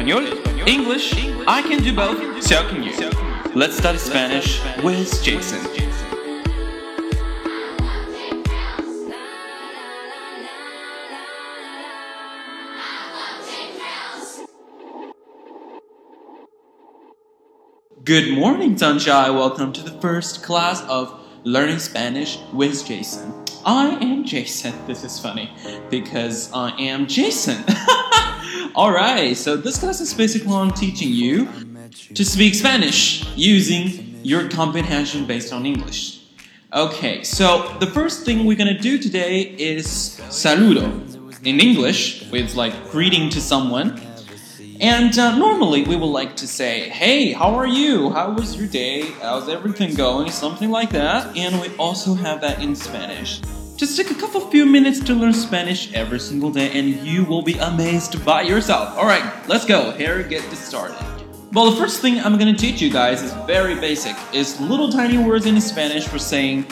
español, English, I can do both, so can you. Let's study Spanish with Jason. Good morning, Sunshine. Welcome to the first class of Learning Spanish with Jason. I am Jason. This is funny because I am Jason. Alright, so this class is basically on teaching you to speak Spanish using your comprehension based on English. Okay, so the first thing we're gonna do today is saludo. In English, it's like greeting to someone. And uh, normally we would like to say, hey, how are you? How was your day? How's everything going? Something like that. And we also have that in Spanish. Just take a couple few minutes to learn Spanish every single day and you will be amazed by yourself. Alright, let's go. Here, get this started. Well, the first thing I'm gonna teach you guys is very basic. It's little tiny words in Spanish for saying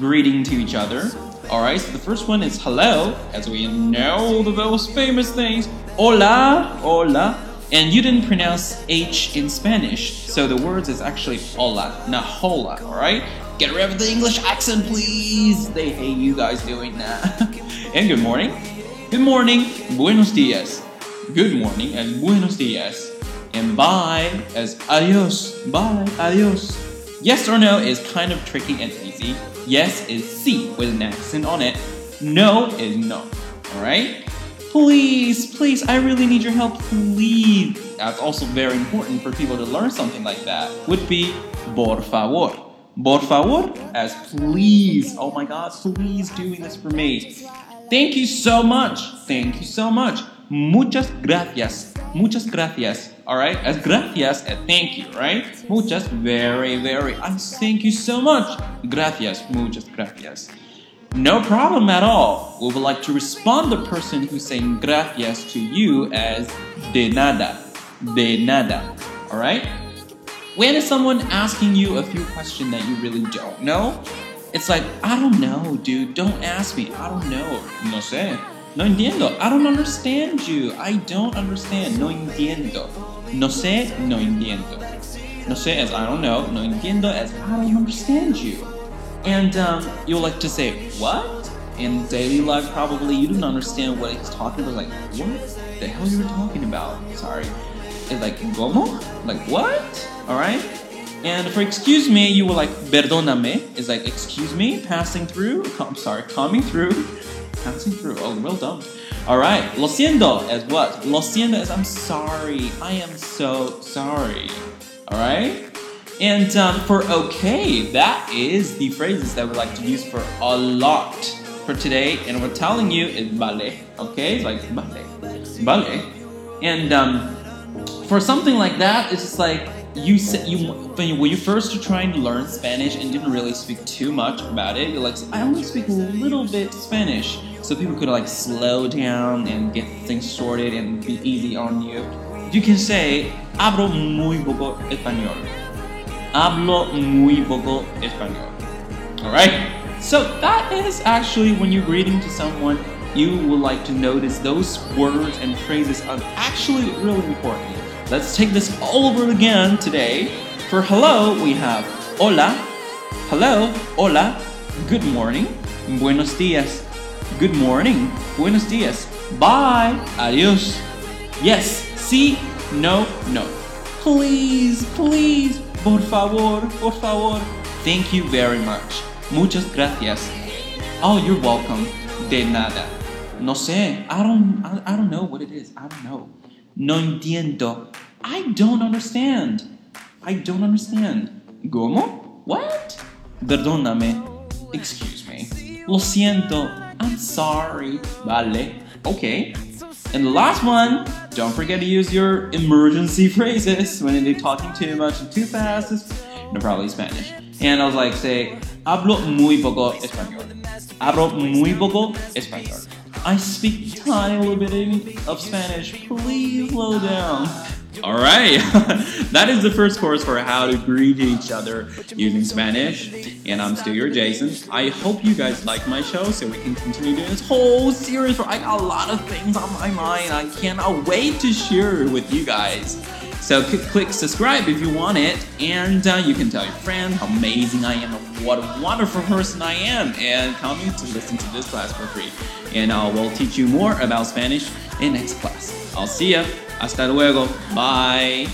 greeting to each other. Alright, so the first one is hello, as we know the most famous things. Hola, hola. And you didn't pronounce H in Spanish, so the words is actually hola, not hola, alright? Get rid of the English accent, please! They hate you guys doing that. and good morning. Good morning, buenos dias. Good morning and buenos dias. And bye as adios, bye, adios. Yes or no is kind of tricky and easy. Yes is sí with an accent on it. No is no, alright? Please, please, I really need your help, please. That's also very important for people to learn something like that. Would be por favor. Por favor as please. Oh my god, please doing this for me. Thank you so much. Thank you so much. Muchas gracias. Muchas gracias. Alright? As gracias as thank you, right? Muchas, very, very. I thank you so much. Gracias. Muchas gracias. No problem at all. We would like to respond the person who's saying gracias to you as de nada. De nada. Alright? When is someone asking you a few questions that you really don't know? It's like, I don't know, dude. Don't ask me. I don't know. No sé. No entiendo. I don't understand you. I don't understand. No entiendo. No sé, no entiendo. No sé as I don't know. No entiendo as I don't understand you. And um, you'll like to say, what? In daily life, probably you don't understand what he's talking about. Like, what the hell you were talking about? Sorry. It's like, ¿cómo? Like, what? Alright? And for excuse me, you will like, perdóname. It's like, excuse me, passing through. I'm sorry, coming through. Passing through. Oh, well done. Alright, lo siento as what? Lo siento as I'm sorry. I am so sorry. Alright? And um, for okay, that is the phrases that we like to use for a lot for today. And we're telling you is vale, okay? It's like vale, vale. And um, for something like that, it's just like you said you when you, first were trying to learn Spanish and didn't really speak too much about it. You're like, I only speak a little bit Spanish, so people could like slow down and get things sorted and be easy on you. You can say, hablo muy poco español hablo muy poco español. Alright? So that is actually when you're greeting to someone, you would like to notice those words and phrases are actually really important. Let's take this all over again today. For hello, we have hola, hello, hola, good morning, buenos dias, good morning, buenos dias, bye, adios. Yes, sí, no, no. Please, please, Por favor, por favor. Thank you very much. Muchas gracias. Oh, you're welcome. De nada. No sé. I don't, I, don't know what it is. I don't know. No entiendo. I don't understand. I don't understand. ¿Cómo? What? Perdóname. Excuse me. Lo siento. I'm sorry. Vale. Okay. And the last one, don't forget to use your emergency phrases when you're talking too much and too fast. No, probably Spanish. And I was like, say, hablo muy poco español. Hablo muy poco español. I speak tiny little bit of Spanish. Please slow down. All right, that is the first course for how to greet each other using Spanish. And I'm still your Jason. I hope you guys like my show so we can continue doing this whole series where I got a lot of things on my mind. I cannot wait to share with you guys. So click, subscribe if you want it, and uh, you can tell your friends how amazing I am and what a wonderful person I am, and come in to listen to this class for free. And I will teach you more about Spanish in next class. I'll see ya. Hasta luego. Bye.